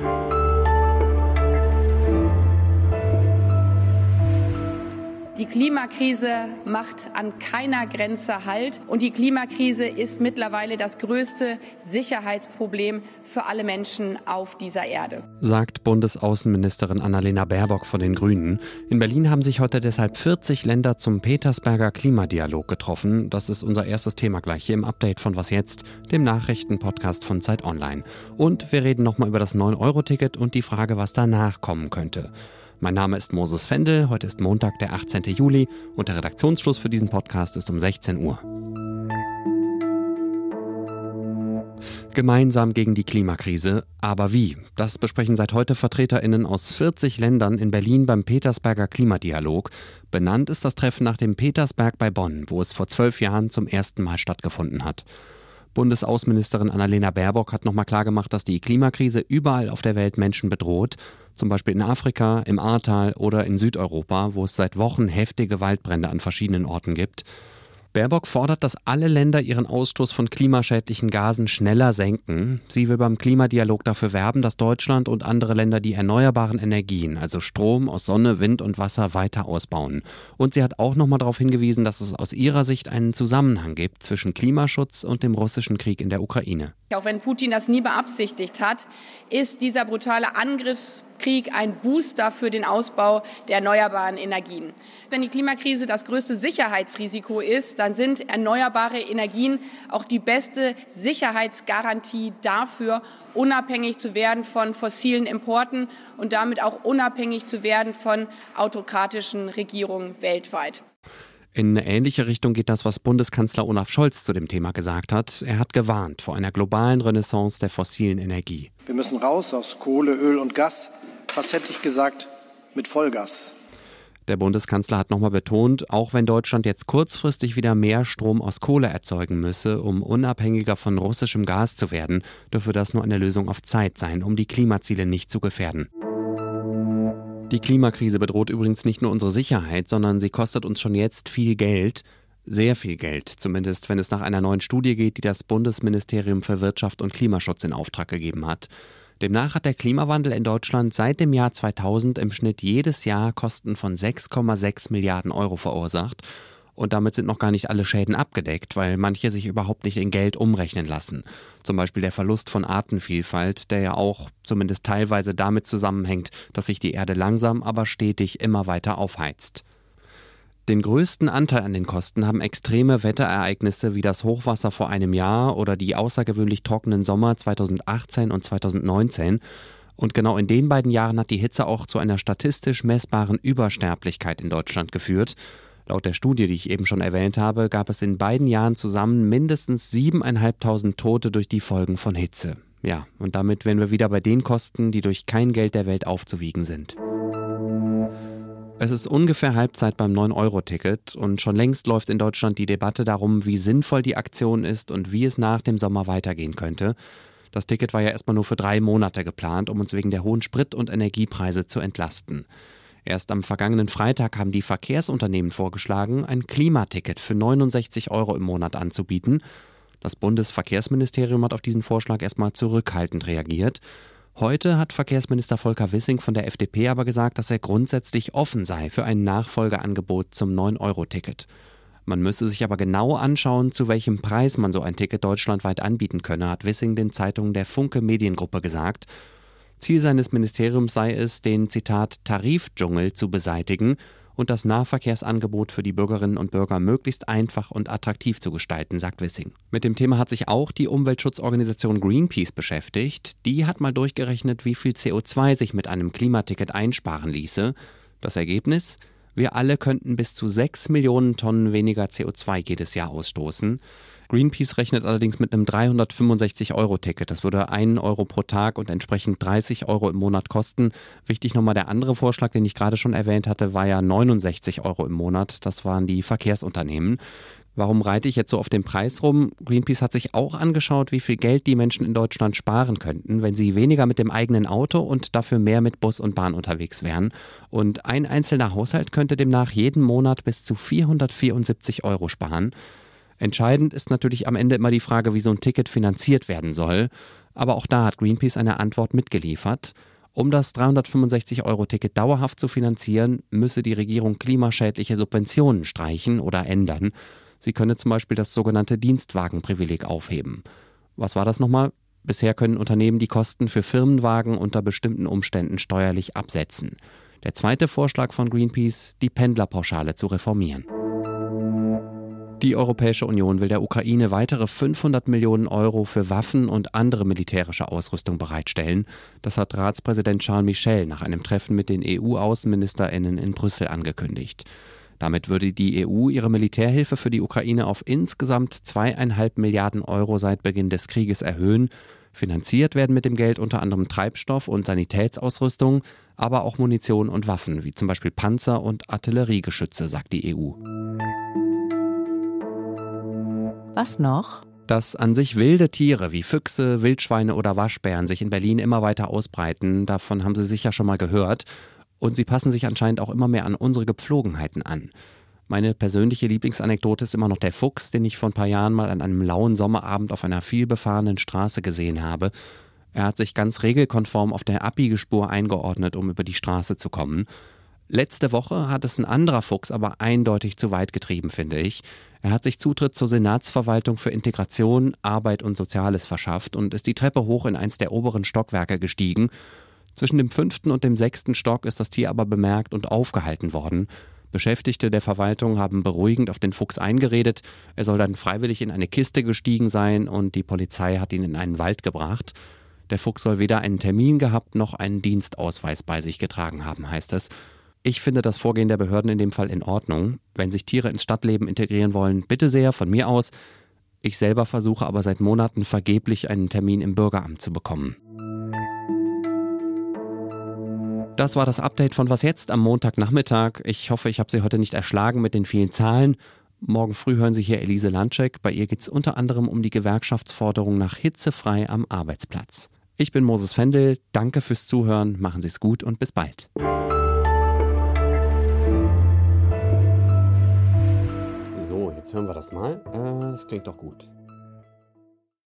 you Die Klimakrise macht an keiner Grenze Halt und die Klimakrise ist mittlerweile das größte Sicherheitsproblem für alle Menschen auf dieser Erde. Sagt Bundesaußenministerin Annalena Baerbock von den Grünen. In Berlin haben sich heute deshalb 40 Länder zum Petersberger Klimadialog getroffen. Das ist unser erstes Thema gleich hier im Update von Was jetzt, dem Nachrichtenpodcast von Zeit Online. Und wir reden nochmal über das 9-Euro-Ticket und die Frage, was danach kommen könnte. Mein Name ist Moses Fendel, heute ist Montag, der 18. Juli und der Redaktionsschluss für diesen Podcast ist um 16 Uhr. Gemeinsam gegen die Klimakrise, aber wie? Das besprechen seit heute Vertreterinnen aus 40 Ländern in Berlin beim Petersberger Klimadialog. Benannt ist das Treffen nach dem Petersberg bei Bonn, wo es vor zwölf Jahren zum ersten Mal stattgefunden hat. Bundesaußenministerin Annalena Baerbock hat nochmal klargemacht, dass die Klimakrise überall auf der Welt Menschen bedroht zum Beispiel in Afrika, im Ahrtal oder in Südeuropa, wo es seit Wochen heftige Waldbrände an verschiedenen Orten gibt. Baerbock fordert, dass alle Länder ihren Ausstoß von klimaschädlichen Gasen schneller senken. Sie will beim Klimadialog dafür werben, dass Deutschland und andere Länder die erneuerbaren Energien, also Strom aus Sonne, Wind und Wasser, weiter ausbauen. Und sie hat auch nochmal darauf hingewiesen, dass es aus ihrer Sicht einen Zusammenhang gibt zwischen Klimaschutz und dem russischen Krieg in der Ukraine. Auch wenn Putin das nie beabsichtigt hat, ist dieser brutale Angriffskrieg ein Booster für den Ausbau der erneuerbaren Energien. Wenn die Klimakrise das größte Sicherheitsrisiko ist, dann sind erneuerbare Energien auch die beste Sicherheitsgarantie dafür, unabhängig zu werden von fossilen Importen und damit auch unabhängig zu werden von autokratischen Regierungen weltweit. In eine ähnliche Richtung geht das, was Bundeskanzler Olaf Scholz zu dem Thema gesagt hat. Er hat gewarnt vor einer globalen Renaissance der fossilen Energie. Wir müssen raus aus Kohle, Öl und Gas. Was hätte ich gesagt mit Vollgas? Der Bundeskanzler hat nochmal betont, auch wenn Deutschland jetzt kurzfristig wieder mehr Strom aus Kohle erzeugen müsse, um unabhängiger von russischem Gas zu werden, dürfe das nur eine Lösung auf Zeit sein, um die Klimaziele nicht zu gefährden. Die Klimakrise bedroht übrigens nicht nur unsere Sicherheit, sondern sie kostet uns schon jetzt viel Geld. Sehr viel Geld, zumindest wenn es nach einer neuen Studie geht, die das Bundesministerium für Wirtschaft und Klimaschutz in Auftrag gegeben hat. Demnach hat der Klimawandel in Deutschland seit dem Jahr 2000 im Schnitt jedes Jahr Kosten von 6,6 Milliarden Euro verursacht. Und damit sind noch gar nicht alle Schäden abgedeckt, weil manche sich überhaupt nicht in Geld umrechnen lassen. Zum Beispiel der Verlust von Artenvielfalt, der ja auch zumindest teilweise damit zusammenhängt, dass sich die Erde langsam, aber stetig immer weiter aufheizt. Den größten Anteil an den Kosten haben extreme Wetterereignisse wie das Hochwasser vor einem Jahr oder die außergewöhnlich trockenen Sommer 2018 und 2019. Und genau in den beiden Jahren hat die Hitze auch zu einer statistisch messbaren Übersterblichkeit in Deutschland geführt. Laut der Studie, die ich eben schon erwähnt habe, gab es in beiden Jahren zusammen mindestens 7.500 Tote durch die Folgen von Hitze. Ja, und damit wären wir wieder bei den Kosten, die durch kein Geld der Welt aufzuwiegen sind. Es ist ungefähr Halbzeit beim 9-Euro-Ticket und schon längst läuft in Deutschland die Debatte darum, wie sinnvoll die Aktion ist und wie es nach dem Sommer weitergehen könnte. Das Ticket war ja erstmal nur für drei Monate geplant, um uns wegen der hohen Sprit- und Energiepreise zu entlasten. Erst am vergangenen Freitag haben die Verkehrsunternehmen vorgeschlagen, ein Klimaticket für 69 Euro im Monat anzubieten. Das Bundesverkehrsministerium hat auf diesen Vorschlag erstmal zurückhaltend reagiert. Heute hat Verkehrsminister Volker Wissing von der FDP aber gesagt, dass er grundsätzlich offen sei für ein Nachfolgeangebot zum 9-Euro-Ticket. Man müsse sich aber genau anschauen, zu welchem Preis man so ein Ticket deutschlandweit anbieten könne, hat Wissing den Zeitungen der Funke Mediengruppe gesagt. Ziel seines Ministeriums sei es, den Zitat Tarifdschungel zu beseitigen und das Nahverkehrsangebot für die Bürgerinnen und Bürger möglichst einfach und attraktiv zu gestalten, sagt Wissing. Mit dem Thema hat sich auch die Umweltschutzorganisation Greenpeace beschäftigt. Die hat mal durchgerechnet, wie viel CO2 sich mit einem Klimaticket einsparen ließe. Das Ergebnis? Wir alle könnten bis zu 6 Millionen Tonnen weniger CO2 jedes Jahr ausstoßen. Greenpeace rechnet allerdings mit einem 365-Euro-Ticket. Das würde 1 Euro pro Tag und entsprechend 30 Euro im Monat kosten. Wichtig nochmal der andere Vorschlag, den ich gerade schon erwähnt hatte, war ja 69 Euro im Monat. Das waren die Verkehrsunternehmen. Warum reite ich jetzt so auf den Preis rum? Greenpeace hat sich auch angeschaut, wie viel Geld die Menschen in Deutschland sparen könnten, wenn sie weniger mit dem eigenen Auto und dafür mehr mit Bus und Bahn unterwegs wären. Und ein einzelner Haushalt könnte demnach jeden Monat bis zu 474 Euro sparen. Entscheidend ist natürlich am Ende immer die Frage, wie so ein Ticket finanziert werden soll. Aber auch da hat Greenpeace eine Antwort mitgeliefert. Um das 365-Euro-Ticket dauerhaft zu finanzieren, müsse die Regierung klimaschädliche Subventionen streichen oder ändern. Sie könne zum Beispiel das sogenannte Dienstwagenprivileg aufheben. Was war das nochmal? Bisher können Unternehmen die Kosten für Firmenwagen unter bestimmten Umständen steuerlich absetzen. Der zweite Vorschlag von Greenpeace, die Pendlerpauschale zu reformieren. Die Europäische Union will der Ukraine weitere 500 Millionen Euro für Waffen und andere militärische Ausrüstung bereitstellen. Das hat Ratspräsident Charles Michel nach einem Treffen mit den EU-Außenministerinnen in Brüssel angekündigt. Damit würde die EU ihre Militärhilfe für die Ukraine auf insgesamt zweieinhalb Milliarden Euro seit Beginn des Krieges erhöhen. Finanziert werden mit dem Geld unter anderem Treibstoff und Sanitätsausrüstung, aber auch Munition und Waffen, wie zum Beispiel Panzer und Artilleriegeschütze, sagt die EU. Was noch? Dass an sich wilde Tiere wie Füchse, Wildschweine oder Waschbären sich in Berlin immer weiter ausbreiten, davon haben Sie sicher schon mal gehört. Und sie passen sich anscheinend auch immer mehr an unsere Gepflogenheiten an. Meine persönliche Lieblingsanekdote ist immer noch der Fuchs, den ich vor ein paar Jahren mal an einem lauen Sommerabend auf einer vielbefahrenen Straße gesehen habe. Er hat sich ganz regelkonform auf der Abbiegespur eingeordnet, um über die Straße zu kommen. Letzte Woche hat es ein anderer Fuchs aber eindeutig zu weit getrieben, finde ich. Er hat sich Zutritt zur Senatsverwaltung für Integration, Arbeit und Soziales verschafft und ist die Treppe hoch in eins der oberen Stockwerke gestiegen. Zwischen dem fünften und dem sechsten Stock ist das Tier aber bemerkt und aufgehalten worden. Beschäftigte der Verwaltung haben beruhigend auf den Fuchs eingeredet. Er soll dann freiwillig in eine Kiste gestiegen sein und die Polizei hat ihn in einen Wald gebracht. Der Fuchs soll weder einen Termin gehabt noch einen Dienstausweis bei sich getragen haben, heißt es. Ich finde das Vorgehen der Behörden in dem Fall in Ordnung. Wenn sich Tiere ins Stadtleben integrieren wollen, bitte sehr, von mir aus. Ich selber versuche aber seit Monaten vergeblich einen Termin im Bürgeramt zu bekommen. Das war das Update von Was jetzt am Montagnachmittag. Ich hoffe, ich habe Sie heute nicht erschlagen mit den vielen Zahlen. Morgen früh hören Sie hier Elise Landcheck. Bei ihr geht es unter anderem um die Gewerkschaftsforderung nach hitzefrei am Arbeitsplatz. Ich bin Moses Fendel. Danke fürs Zuhören. Machen Sie es gut und bis bald. So, jetzt hören wir das mal. Äh, das klingt doch gut.